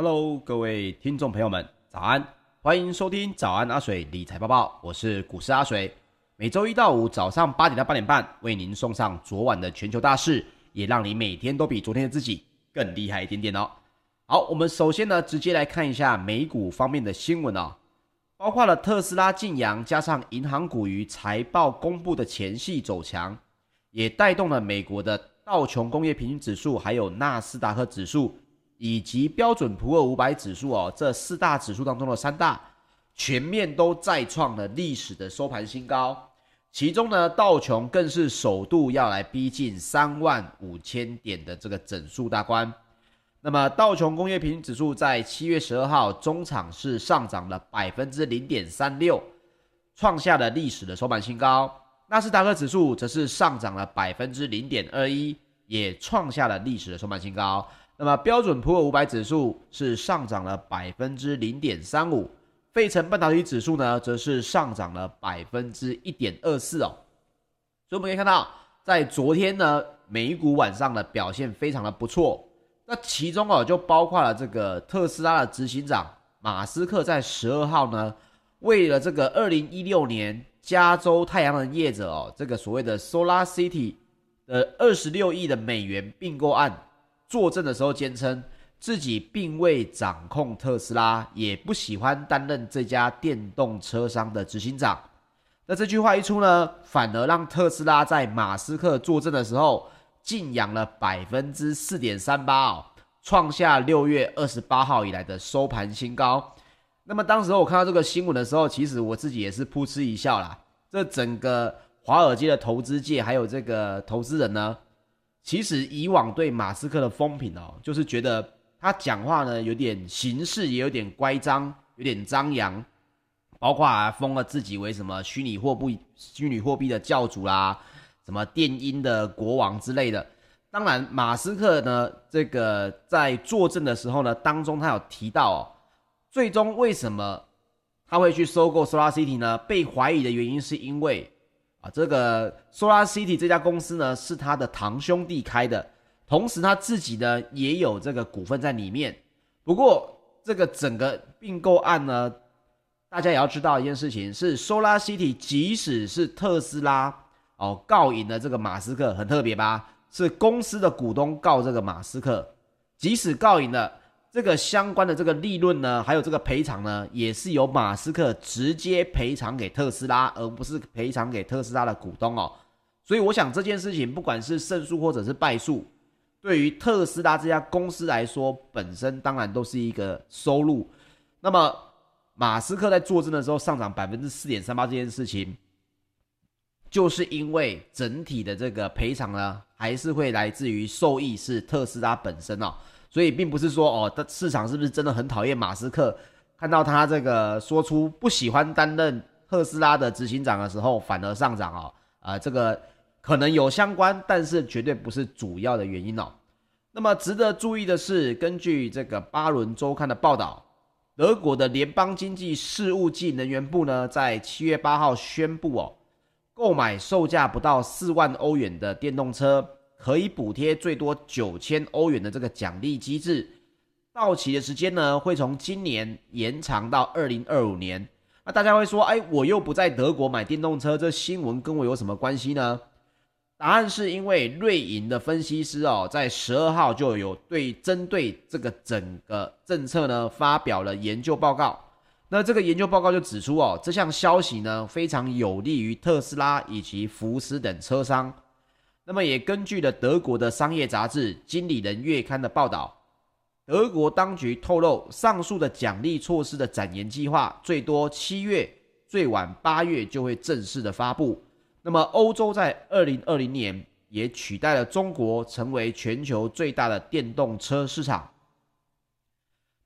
Hello，各位听众朋友们，早安！欢迎收听早安阿水理财报报，我是股市阿水。每周一到五早上八点到八点半，为您送上昨晚的全球大事，也让你每天都比昨天的自己更厉害一点点哦。好，我们首先呢，直接来看一下美股方面的新闻哦，包括了特斯拉晋阳，加上银行股于财报公布的前夕走强，也带动了美国的道琼工业平均指数，还有纳斯达克指数。以及标准普尔五百指数哦，这四大指数当中的三大全面都再创了历史的收盘新高，其中呢，道琼更是首度要来逼近三万五千点的这个整数大关。那么道琼工业平均指数在七月十二号中场是上涨了百分之零点三六，创下了历史的收盘新高。纳斯达克指数则是上涨了百分之零点二一，也创下了历史的收盘新高。那么标准普尔五百指数是上涨了百分之零点三五，费城半导体指数呢，则是上涨了百分之一点二四哦。所以我们可以看到，在昨天呢，美股晚上的表现非常的不错。那其中哦，就包括了这个特斯拉的执行长马斯克在十二号呢，为了这个二零一六年加州太阳能业者哦，这个所谓的 Solar City 的二十六亿的美元并购案。作证的时候，坚称自己并未掌控特斯拉，也不喜欢担任这家电动车商的执行长。那这句话一出呢，反而让特斯拉在马斯克作证的时候，劲扬了百分之四点三八哦，创下六月二十八号以来的收盘新高。那么当时我看到这个新闻的时候，其实我自己也是噗嗤一笑啦。这整个华尔街的投资界，还有这个投资人呢。其实以往对马斯克的风评哦，就是觉得他讲话呢有点形式，也有点乖张，有点张扬，包括啊封了自己为什么虚拟货币、虚拟货币的教主啦，什么电音的国王之类的。当然，马斯克呢这个在作证的时候呢，当中他有提到哦，最终为什么他会去收购 SolarCity 呢？被怀疑的原因是因为。啊，这个 Solar City 这家公司呢，是他的堂兄弟开的，同时他自己呢也有这个股份在里面。不过这个整个并购案呢，大家也要知道一件事情是，Solar City 即使是特斯拉哦告赢了这个马斯克，很特别吧？是公司的股东告这个马斯克，即使告赢了。这个相关的这个利润呢，还有这个赔偿呢，也是由马斯克直接赔偿给特斯拉，而不是赔偿给特斯拉的股东哦。所以我想这件事情，不管是胜诉或者是败诉，对于特斯拉这家公司来说，本身当然都是一个收入。那么马斯克在作证的时候上涨百分之四点三八这件事情，就是因为整体的这个赔偿呢，还是会来自于受益是特斯拉本身哦。所以并不是说哦，市场是不是真的很讨厌马斯克？看到他这个说出不喜欢担任特斯拉的执行长的时候，反而上涨哦。啊、这个可能有相关，但是绝对不是主要的原因哦。那么值得注意的是，根据这个巴伦周刊的报道，德国的联邦经济事务暨能源部呢，在七月八号宣布哦，购买售价不到四万欧元的电动车。可以补贴最多九千欧元的这个奖励机制，到期的时间呢，会从今年延长到二零二五年。那大家会说，哎，我又不在德国买电动车，这新闻跟我有什么关系呢？答案是因为瑞银的分析师哦，在十二号就有对针对这个整个政策呢发表了研究报告。那这个研究报告就指出哦，这项消息呢非常有利于特斯拉以及福斯等车商。那么也根据了德国的商业杂志《经理人月刊》的报道，德国当局透露，上述的奖励措施的展延计划最多七月，最晚八月就会正式的发布。那么欧洲在二零二零年也取代了中国，成为全球最大的电动车市场。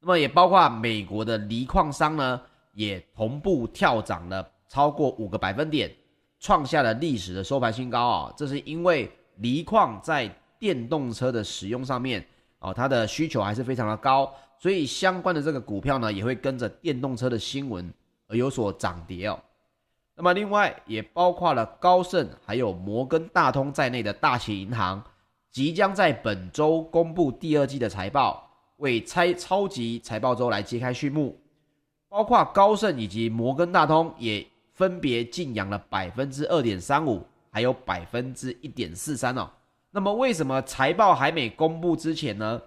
那么也包括美国的锂矿商呢，也同步跳涨了超过五个百分点。创下了历史的收盘新高啊！这是因为锂矿在电动车的使用上面哦，它的需求还是非常的高，所以相关的这个股票呢，也会跟着电动车的新闻而有所涨跌哦。那么另外也包括了高盛还有摩根大通在内的大型银行，即将在本周公布第二季的财报，为拆超级财报周来揭开序幕，包括高盛以及摩根大通也分别劲扬了百分之二点三五，还有百分之一点四三哦。那么为什么财报还没公布之前呢，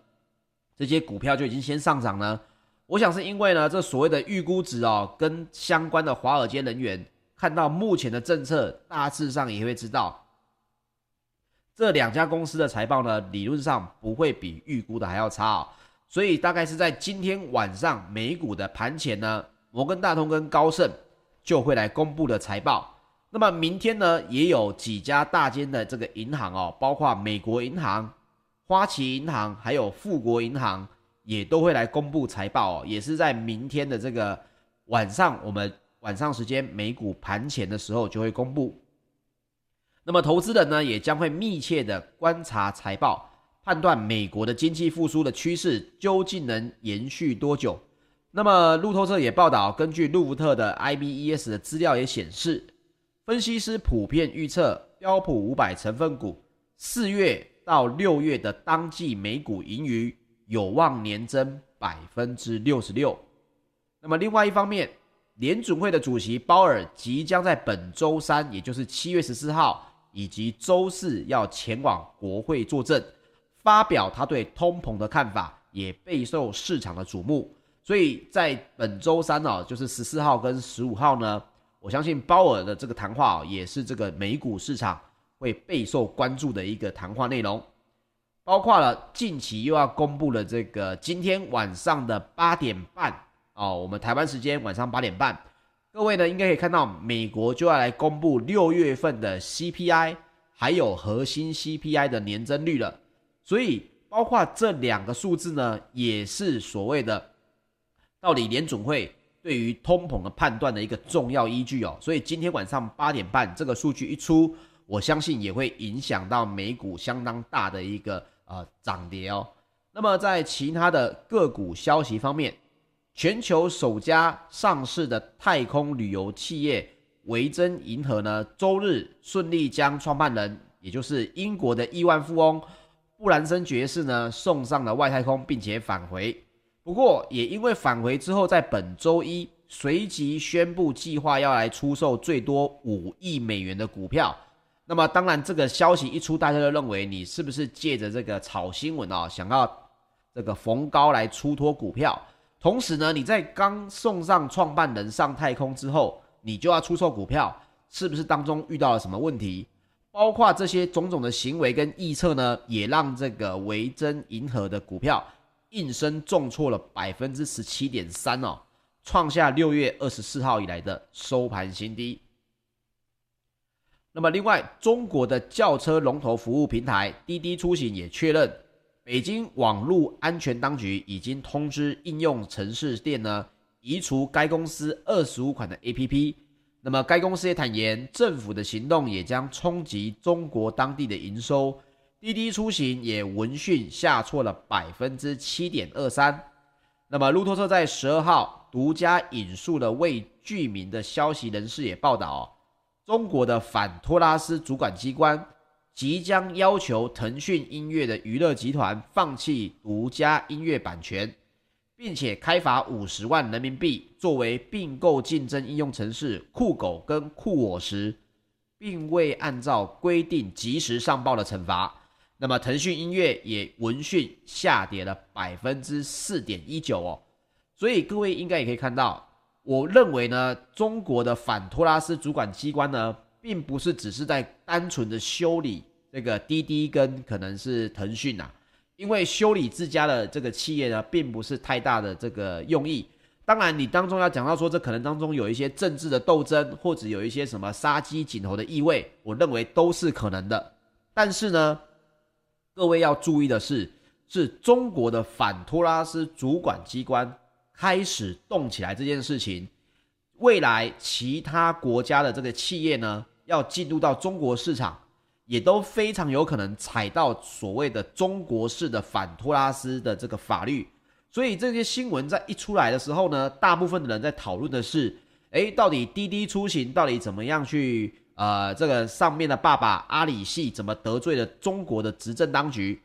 这些股票就已经先上涨呢？我想是因为呢，这所谓的预估值哦，跟相关的华尔街人员看到目前的政策，大致上也会知道，这两家公司的财报呢，理论上不会比预估的还要差哦。所以大概是在今天晚上美股的盘前呢，摩根大通跟高盛就会来公布的财报。那么明天呢，也有几家大间的这个银行哦，包括美国银行、花旗银行，还有富国银行，也都会来公布财报哦，也是在明天的这个晚上，我们晚上时间美股盘前的时候就会公布。那么投资人呢，也将会密切的观察财报，判断美国的经济复苏的趋势究竟能延续多久。那么路透社也报道，根据路福特的 IBES 的资料也显示。分析师普遍预测，标普五百成分股四月到六月的当季每股盈余有望年增百分之六十六。那么另外一方面，联准会的主席鲍尔即将在本周三，也就是七月十四号以及周四要前往国会作证，发表他对通膨的看法，也备受市场的瞩目。所以在本周三哦，就是十四号跟十五号呢。我相信鲍尔的这个谈话哦，也是这个美股市场会备受关注的一个谈话内容，包括了近期又要公布了这个今天晚上的八点半哦，我们台湾时间晚上八点半，各位呢应该可以看到美国就要来公布六月份的 CPI，还有核心 CPI 的年增率了，所以包括这两个数字呢，也是所谓的到底联准会。对于通膨的判断的一个重要依据哦，所以今天晚上八点半这个数据一出，我相信也会影响到美股相当大的一个呃涨跌哦。那么在其他的个股消息方面，全球首家上市的太空旅游企业维珍银河呢，周日顺利将创办人，也就是英国的亿万富翁布兰森爵士呢送上了外太空，并且返回。不过，也因为返回之后，在本周一随即宣布计划要来出售最多五亿美元的股票。那么，当然这个消息一出，大家就认为你是不是借着这个炒新闻啊，想要这个逢高来出脱股票？同时呢，你在刚送上创办人上太空之后，你就要出售股票，是不是当中遇到了什么问题？包括这些种种的行为跟预测呢，也让这个维珍银河的股票。应声重挫了百分之十七点三哦，创下六月二十四号以来的收盘新低。那么，另外，中国的轿车龙头服务平台滴滴出行也确认，北京网络安全当局已经通知应用城市店呢，移除该公司二十五款的 APP。那么，该公司也坦言，政府的行动也将冲击中国当地的营收。滴滴出行也闻讯下挫了百分之七点二三。那么路透社在十二号独家引述了未具名的消息人士也报道，中国的反托拉斯主管机关即将要求腾讯音乐的娱乐集团放弃独家音乐版权，并且开罚五十万人民币作为并购竞争应用程式酷狗跟酷我时，并未按照规定及时上报的惩罚。那么腾讯音乐也闻讯下跌了百分之四点一九哦，所以各位应该也可以看到，我认为呢，中国的反托拉斯主管机关呢，并不是只是在单纯的修理这个滴滴跟可能是腾讯呐，因为修理自家的这个企业呢，并不是太大的这个用意。当然，你当中要讲到说这可能当中有一些政治的斗争，或者有一些什么杀鸡儆猴的意味，我认为都是可能的。但是呢，各位要注意的是，是中国的反托拉斯主管机关开始动起来这件事情，未来其他国家的这个企业呢，要进入到中国市场，也都非常有可能踩到所谓的中国式的反托拉斯的这个法律。所以这些新闻在一出来的时候呢，大部分的人在讨论的是，诶，到底滴滴出行到底怎么样去？呃，这个上面的爸爸阿里系怎么得罪了中国的执政当局？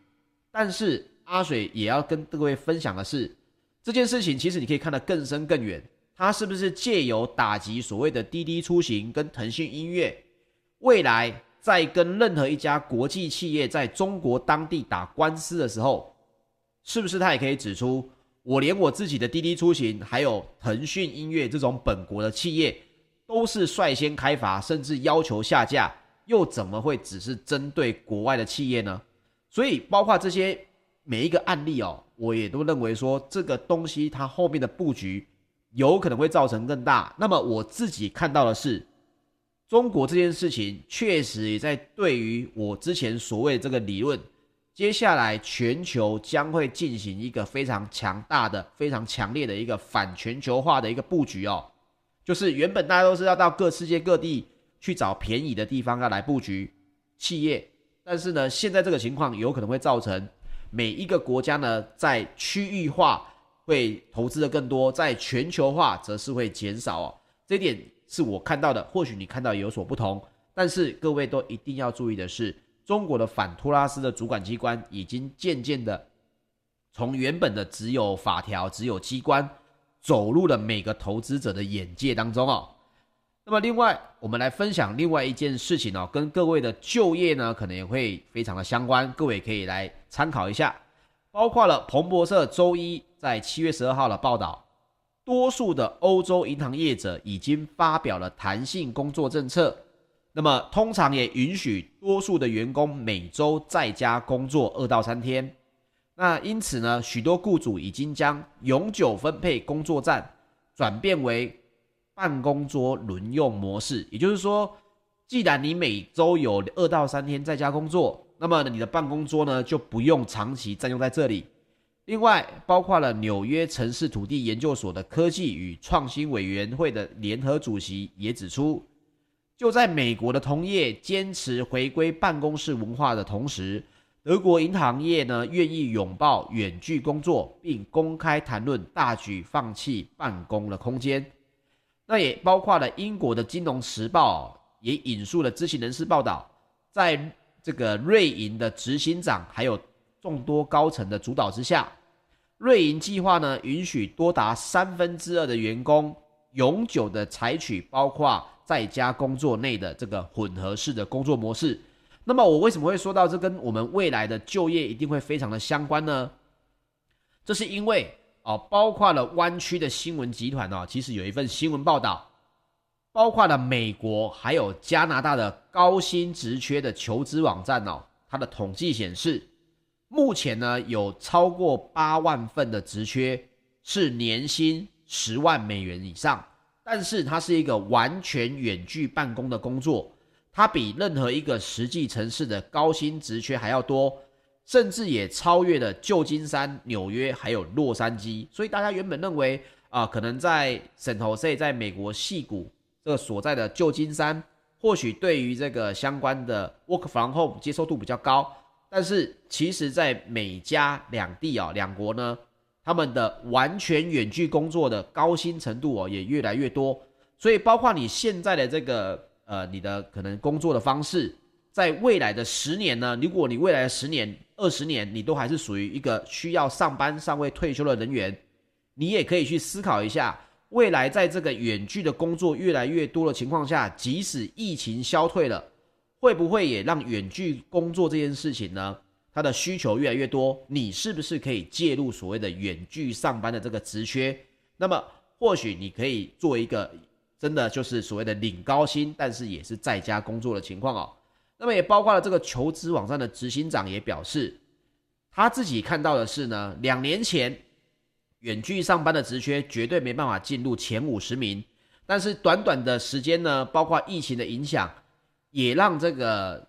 但是阿水也要跟各位分享的是，这件事情其实你可以看得更深更远，他是不是借由打击所谓的滴滴出行跟腾讯音乐，未来在跟任何一家国际企业在中国当地打官司的时候，是不是他也可以指出，我连我自己的滴滴出行，还有腾讯音乐这种本国的企业，都是率先开罚，甚至要求下架，又怎么会只是针对国外的企业呢？所以，包括这些每一个案例哦，我也都认为说，这个东西它后面的布局有可能会造成更大。那么，我自己看到的是，中国这件事情确实也在对于我之前所谓这个理论。接下来，全球将会进行一个非常强大的、非常强烈的一个反全球化的一个布局哦。就是原本大家都是要到各世界各地去找便宜的地方要来布局企业，但是呢，现在这个情况有可能会造成每一个国家呢在区域化会投资的更多，在全球化则是会减少哦。这点是我看到的，或许你看到有所不同，但是各位都一定要注意的是。中国的反托拉斯的主管机关已经渐渐的从原本的只有法条、只有机关，走入了每个投资者的眼界当中哦。那么，另外我们来分享另外一件事情哦，跟各位的就业呢，可能也会非常的相关，各位可以来参考一下。包括了彭博社周一在七月十二号的报道，多数的欧洲银行业者已经发表了弹性工作政策。那么，通常也允许多数的员工每周在家工作二到三天。那因此呢，许多雇主已经将永久分配工作站转变为办公桌轮用模式。也就是说，既然你每周有二到三天在家工作，那么你的办公桌呢就不用长期占用在这里。另外，包括了纽约城市土地研究所的科技与创新委员会的联合主席也指出。就在美国的同业坚持回归办公室文化的同时，德国银行业呢愿意拥抱远距工作，并公开谈论大举放弃办公的空间。那也包括了英国的《金融时报》也引述了知情人士报道，在这个瑞银的执行长还有众多高层的主导之下，瑞银计划呢允许多达三分之二的员工永久的采取包括。在家工作内的这个混合式的工作模式，那么我为什么会说到这跟我们未来的就业一定会非常的相关呢？这是因为哦，包括了湾区的新闻集团哦，其实有一份新闻报道，包括了美国还有加拿大的高薪职缺的求职网站哦，它的统计显示，目前呢有超过八万份的职缺是年薪十万美元以上。但是它是一个完全远距办公的工作，它比任何一个实际城市的高薪职缺还要多，甚至也超越了旧金山、纽约还有洛杉矶。所以大家原本认为啊、可能在圣荷西，在美国矽谷这个所在的旧金山，或许对于这个相关的 work from home 接受度比较高。但是其实，在美加两地啊，两国呢。他们的完全远距工作的高薪程度哦，也越来越多，所以包括你现在的这个呃，你的可能工作的方式，在未来的十年呢，如果你未来的十年、二十年，你都还是属于一个需要上班尚未退休的人员，你也可以去思考一下，未来在这个远距的工作越来越多的情况下，即使疫情消退了，会不会也让远距工作这件事情呢？它的需求越来越多，你是不是可以介入所谓的远距上班的这个职缺？那么或许你可以做一个真的就是所谓的领高薪，但是也是在家工作的情况哦。那么也包括了这个求职网站的执行长也表示，他自己看到的是呢，两年前远距上班的职缺绝对没办法进入前五十名，但是短短的时间呢，包括疫情的影响，也让这个。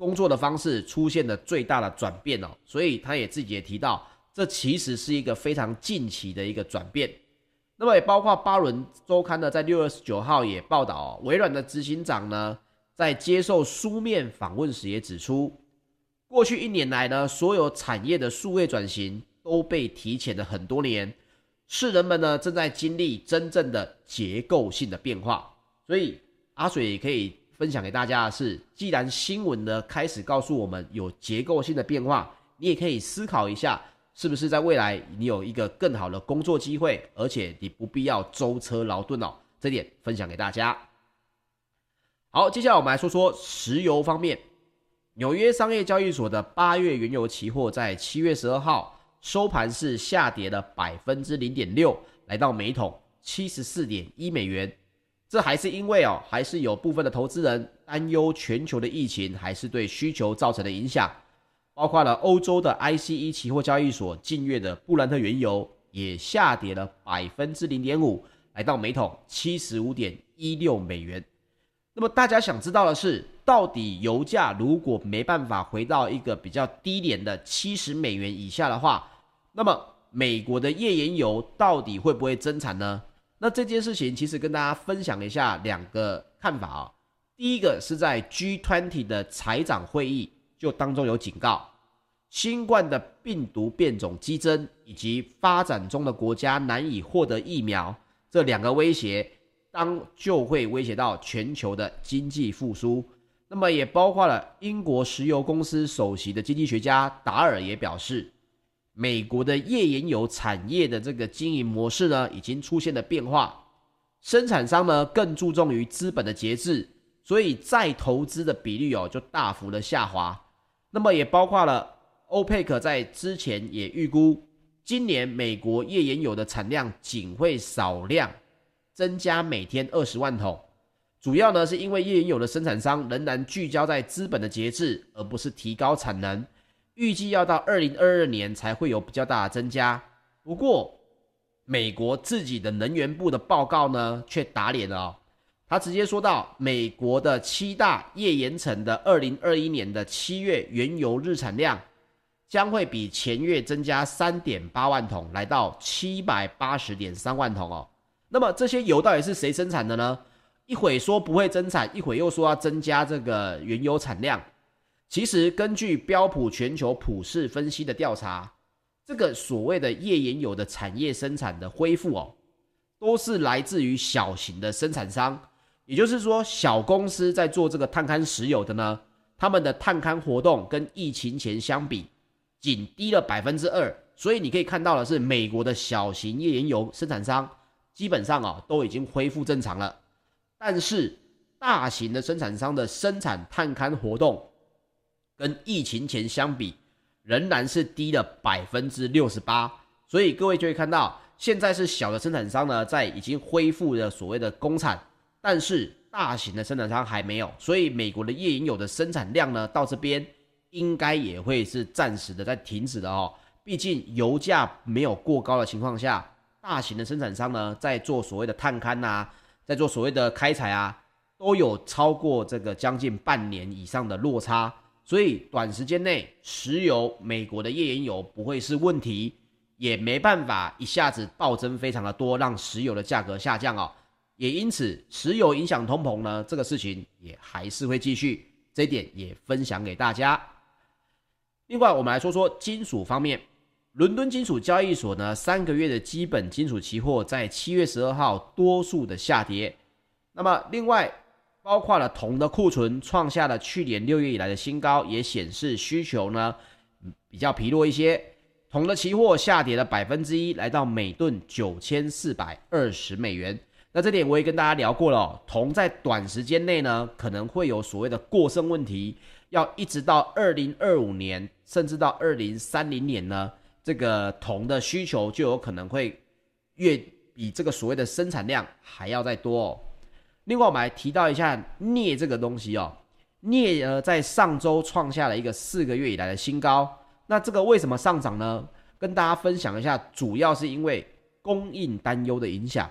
工作的方式出现了最大的转变哦，所以他也自己也提到，这其实是一个非常近期的一个转变。那么也包括巴伦周刊呢，在六月十九号也报道哦，微软的执行长呢，在接受书面访问时也指出，过去一年来呢，所有产业的数位转型都被提前了很多年，是人们呢正在经历真正的结构性的变化。所以阿水也可以。分享给大家的是，既然新闻呢开始告诉我们有结构性的变化，你也可以思考一下，是不是在未来你有一个更好的工作机会，而且你不必要舟车劳顿哦。这点分享给大家。好，接下来我们来说说石油方面。纽约商业交易所的八月原油期货在七月十二号收盘是下跌了百分之零点六，来到每桶七十四点一美元。这还是因为哦，还是有部分的投资人担忧全球的疫情还是对需求造成的影响。包括了欧洲的 ICE 期货交易所近月的布兰特原油也下跌了百分之零点五，来到每桶七十五点一六美元。那么大家想知道的是，到底油价如果没办法回到一个比较低廉的七十美元以下的话，那么美国的页岩油到底会不会增产呢？那这件事情其实跟大家分享一下两个看法啊、第一个是在 G20 的财长会议。就当中有警告，新冠的病毒变种激增，以及发展中的国家难以获得疫苗，这两个威胁，当就会威胁到全球的经济复苏。那么也包括了英国石油公司首席的经济学家达尔也表示，美国的页岩油产业的这个经营模式呢，已经出现了变化，生产商呢更注重于资本的节制，所以再投资的比率哦就大幅的下滑。那么也包括了欧佩克在之前也预估，今年美国页岩油的产量仅会少量增加每天二十万桶，主要呢是因为页岩油的生产商仍然聚焦在资本的节制，而不是提高产能，预计要到二零二二年才会有比较大的增加。不过，美国自己的能源部的报告呢却打脸了。他直接说到，美国的七大页岩层的二零二一年的七月原油日产量将会比前月增加三点八万桶，来到七百八十点三万桶哦。那么这些油到底是谁生产的呢？一会说不会增产，一会又说要增加这个原油产量。其实根据标普全球普氏分析的调查，这个所谓的页岩油的产业生产的恢复哦，都是来自于小型的生产商。也就是说，小公司在做这个探勘石油的呢，他们的探勘活动跟疫情前相比，仅低了百分之二。所以你可以看到的是，美国的小型页岩油生产商基本上啊都已经恢复正常了。但是大型的生产商的生产探勘活动跟疫情前相比，仍然是低了百分之六十八。所以各位就会看到，现在是小的生产商呢，在已经恢复了所谓的工厂。但是大型的生产商还没有，所以美国的页岩油的生产量呢，到这边应该也会是暂时的在停止的哦。毕竟油价没有过高的情况下，大型的生产商呢，在做所谓的探勘啊，在做所谓的开采啊，都有超过这个将近半年以上的落差，所以短时间内石油美国的页岩油不会是问题，也没办法一下子暴增非常的多，让石油的价格下降哦。也因此，石油影响通膨呢，这个事情也还是会继续，这一点也分享给大家。另外，我们来说说金属方面，伦敦金属交易所呢，三个月的基本金属期货在七月十二号多数的下跌。那么，另外包括了铜的库存创下了去年六月以来的新高，也显示需求呢比较疲弱一些。铜的期货下跌了百分之一，来到每吨九千四百二十美元。那这点我也跟大家聊过了，铜在短时间内呢，可能会有所谓的过剩问题，要一直到二零二五年，甚至到二零三零年呢，这个铜的需求就有可能会越比这个所谓的生产量还要再多哦。另外，我们来提到一下镍这个东西哦，镍呃在上周创下了一个四个月以来的新高，那这个为什么上涨呢？跟大家分享一下，主要是因为供应担忧的影响。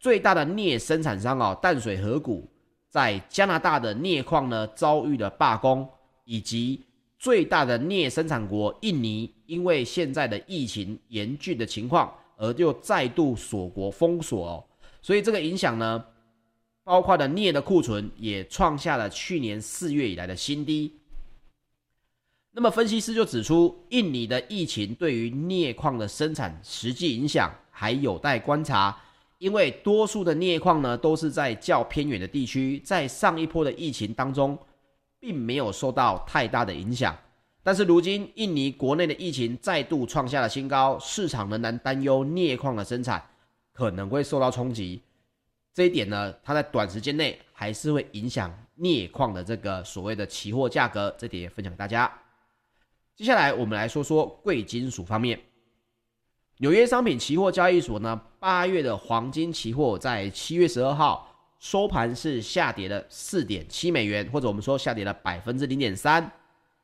最大的镍生产商哦，淡水河谷在加拿大的镍矿呢遭遇了罢工，以及最大的镍生产国印尼，因为现在的疫情严峻的情况，而又再度锁国封锁哦，所以这个影响呢，包括了镍的库存也创下了去年四月以来的新低。那么分析师就指出，印尼的疫情对于镍矿的生产实际影响还有待观察。因为多数的镍矿呢，都是在较偏远的地区，在上一波的疫情当中，并没有受到太大的影响。但是如今印尼国内的疫情再度创下了新高，市场仍然担忧镍矿的生产可能会受到冲击。这一点呢，它在短时间内还是会影响镍矿的这个所谓的期货价格。这点也分享给大家。接下来我们来说说贵金属方面，纽约商品期货交易所呢，八月的黄金期货在七月十二号收盘是下跌了四点七美元，或者我们说下跌了百分之零点三，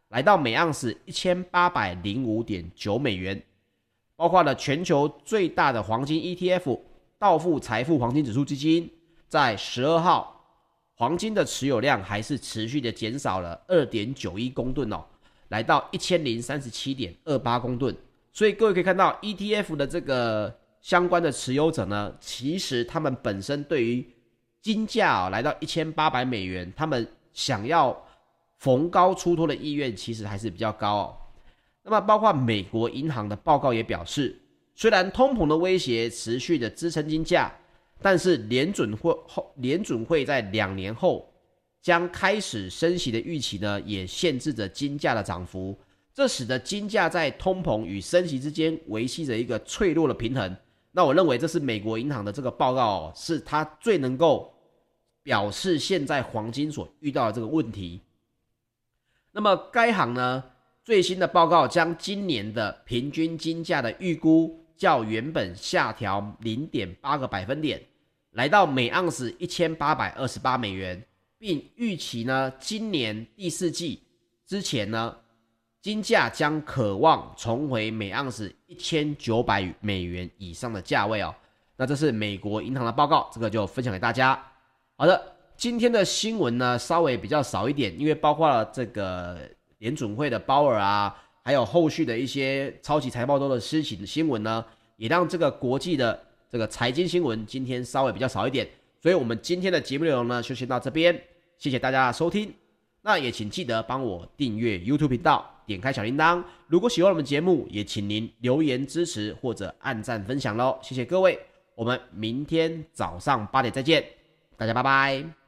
来到每盎司一千八百零五点九美元。包括了全球最大的黄金 ETF。道富财富黄金指数基金在十二号，黄金的持有量还是持续的减少了二点九一公吨哦，来到一千零三十七点二八公吨。所以各位可以看到，ETF 的这个相关的持有者呢，其实他们本身对于金价啊来到一千八百美元，他们想要逢高出脱的意愿其实还是比较高哦。那么包括美国银行的报告也表示。虽然通膨的威胁持续的支撑金价，但是联准会后联准会在两年后将开始升息的预期呢，也限制着金价的涨幅。这使得金价在通膨与升息之间维系着一个脆弱的平衡。那我认为这是美国银行的这个报告哦，是它最能够表示现在黄金所遇到的这个问题。那么该行呢，最新的报告将今年的平均金价的预估。较原本下调零点八个百分点，来到每盎司一千八百二十八美元，并预期呢，今年第四季之前呢，金价将渴望重回每盎司一千九百美元以上的价位哦。那这是美国银行的报告，这个就分享给大家。好的，今天的新闻呢稍微比较少一点，因为包括了这个联准会的鲍尔啊。还有后续的一些超级财报周的事情的新闻呢，也让这个国际的这个财经新闻今天稍微比较少一点，所以我们今天的节目内容呢就先到这边，谢谢大家的收听，那也请记得帮我订阅 YouTube 频道，点开小铃铛，如果喜欢我们节目，也请您留言支持或者按赞分享喽，谢谢各位，我们明天早上八点再见，大家拜拜。